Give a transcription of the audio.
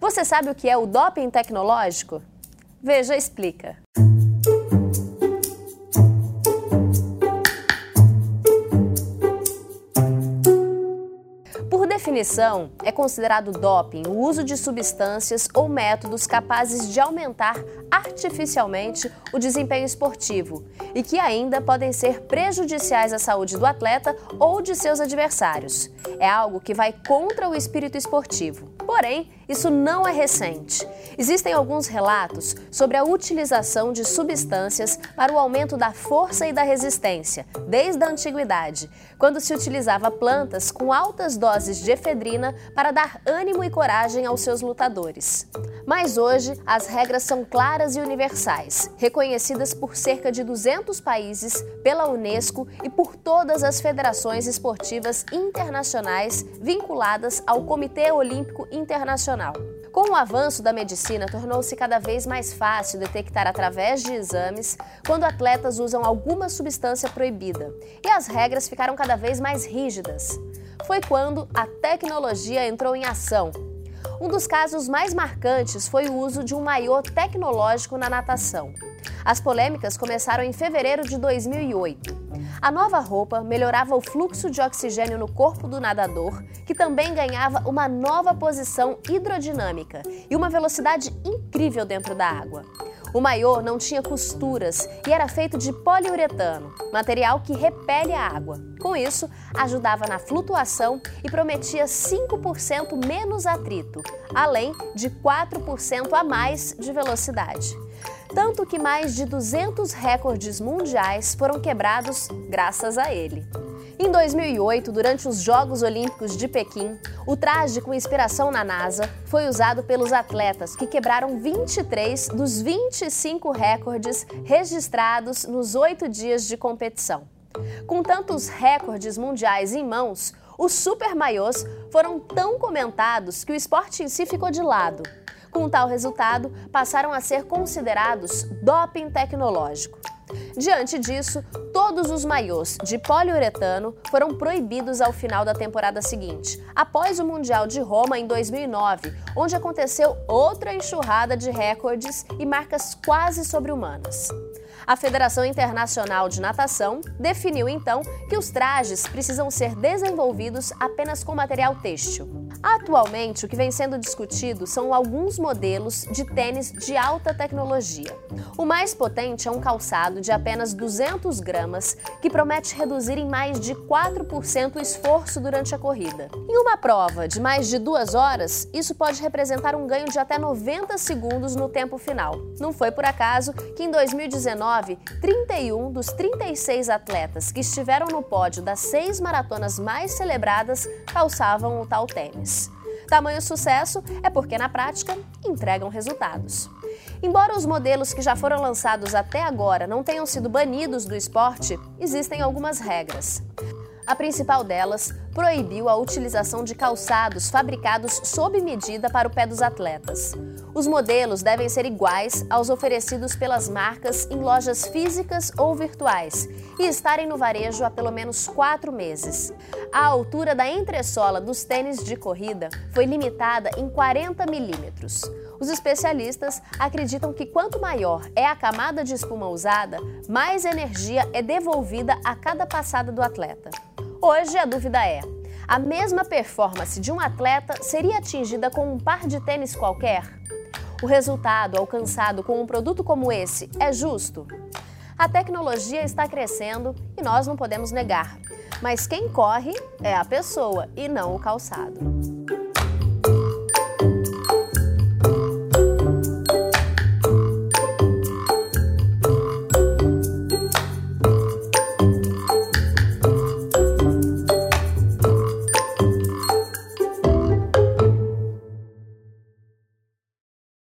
Você sabe o que é o doping tecnológico? Veja, explica. definição, é considerado doping o uso de substâncias ou métodos capazes de aumentar artificialmente o desempenho esportivo e que ainda podem ser prejudiciais à saúde do atleta ou de seus adversários. É algo que vai contra o espírito esportivo. Porém, isso não é recente. Existem alguns relatos sobre a utilização de substâncias para o aumento da força e da resistência, desde a antiguidade, quando se utilizava plantas com altas doses de efedrina para dar ânimo e coragem aos seus lutadores. Mas hoje, as regras são claras e universais, reconhecidas por cerca de 200 países, pela Unesco e por todas as federações esportivas internacionais vinculadas ao Comitê Olímpico Internacional. Com o avanço da medicina, tornou-se cada vez mais fácil detectar através de exames quando atletas usam alguma substância proibida, e as regras ficaram cada vez mais rígidas. Foi quando a tecnologia entrou em ação. Um dos casos mais marcantes foi o uso de um maiô tecnológico na natação. As polêmicas começaram em fevereiro de 2008. A nova roupa melhorava o fluxo de oxigênio no corpo do nadador, que também ganhava uma nova posição hidrodinâmica e uma velocidade incrível dentro da água. O maiô não tinha costuras e era feito de poliuretano, material que repele a água. Com isso, ajudava na flutuação e prometia 5% menos atrito, além de 4% a mais de velocidade tanto que mais de 200 recordes mundiais foram quebrados graças a ele. Em 2008, durante os Jogos Olímpicos de Pequim, o traje com inspiração na NASA foi usado pelos atletas que quebraram 23 dos 25 recordes registrados nos oito dias de competição. Com tantos recordes mundiais em mãos, os super maiôs foram tão comentados que o esporte em si ficou de lado. Com tal resultado, passaram a ser considerados doping tecnológico. Diante disso, todos os maiôs de poliuretano foram proibidos ao final da temporada seguinte, após o Mundial de Roma em 2009, onde aconteceu outra enxurrada de recordes e marcas quase sobre-humanas. A Federação Internacional de Natação definiu então que os trajes precisam ser desenvolvidos apenas com material têxtil. Atualmente, o que vem sendo discutido são alguns modelos de tênis de alta tecnologia. O mais potente é um calçado de apenas 200 gramas, que promete reduzir em mais de 4% o esforço durante a corrida. Em uma prova de mais de duas horas, isso pode representar um ganho de até 90 segundos no tempo final. Não foi por acaso que em 2019, 31 dos 36 atletas que estiveram no pódio das seis maratonas mais celebradas calçavam o tal tênis. Tamanho sucesso é porque, na prática, entregam resultados. Embora os modelos que já foram lançados até agora não tenham sido banidos do esporte, existem algumas regras. A principal delas proibiu a utilização de calçados fabricados sob medida para o pé dos atletas. Os modelos devem ser iguais aos oferecidos pelas marcas em lojas físicas ou virtuais e estarem no varejo há pelo menos quatro meses. A altura da entressola dos tênis de corrida foi limitada em 40 milímetros. Os especialistas acreditam que quanto maior é a camada de espuma usada, mais energia é devolvida a cada passada do atleta. Hoje a dúvida é: a mesma performance de um atleta seria atingida com um par de tênis qualquer? O resultado alcançado com um produto como esse é justo? A tecnologia está crescendo e nós não podemos negar. Mas quem corre é a pessoa e não o calçado.